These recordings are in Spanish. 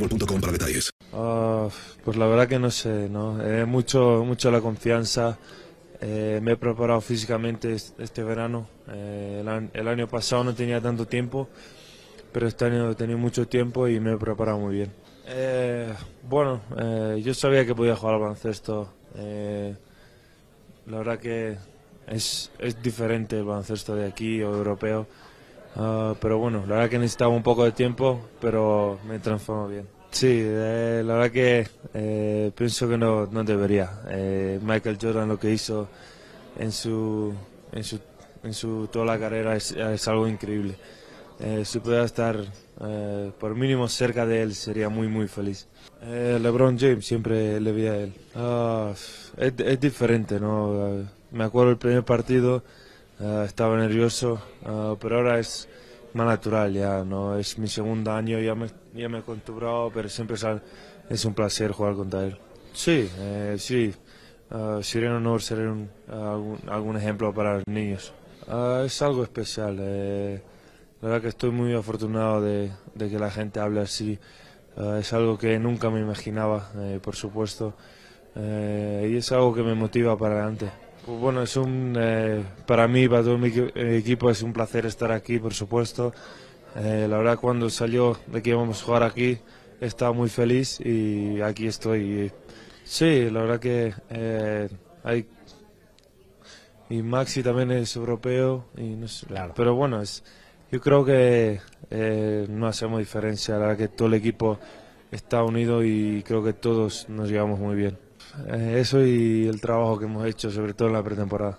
boostmobile.com para detalles. Ah, pues la verdad que no sé, ¿no? Eh, mucho, mucho la confianza. Eh, me he preparado físicamente es- este verano. Eh, el, año pasado no tenía tanto tiempo, pero este año he tenido mucho tiempo y me he preparado muy bien. Eh, bueno, yo sabía que podía jugar al baloncesto. La verdad que es, es diferente el baloncesto de aquí o europeo. Ah, pero bueno, la verdad que necesitaba un poco de tiempo, pero me transformo bien. Sí, eh, la verdad que eh, pienso que no, no debería. Eh, Michael Jordan lo que hizo en su, en su, en su toda la carrera es, es algo increíble. Eh, si pudiera estar eh, por mínimo cerca de él sería muy muy feliz. Eh, LeBron James siempre le vi a él. Ah, es, es diferente, ¿no? Eh, me acuerdo el primer partido, eh, estaba nervioso, ah, pero ahora es más natural ya, ¿no? Es mi segundo año, ya me, ya me he acostumbrado, pero siempre es, un placer jugar contra él. Sí, eh, sí. Ah, sería un honor ser un- algún, algún ejemplo para los niños. Es algo especial. eh, la verdad que estoy muy afortunado de, de que la gente hable así. Es algo que nunca me imaginaba, eh, por supuesto. Eh, y es algo que me motiva para adelante. Pues bueno, es un, eh, para mí, para todo mi eh, equipo, es un placer estar aquí, por supuesto. Eh, la verdad, cuando salió de que íbamos a jugar aquí, estaba muy feliz y aquí estoy. Sí, la verdad que eh, hay. Y Maxi también es europeo, y no sé, pero bueno, es, yo creo que eh, no hacemos diferencia. La verdad que todo el equipo está unido y creo que todos nos llevamos muy bien. Eh, eso y el trabajo que hemos hecho, sobre todo en la pretemporada.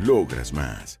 Logras más.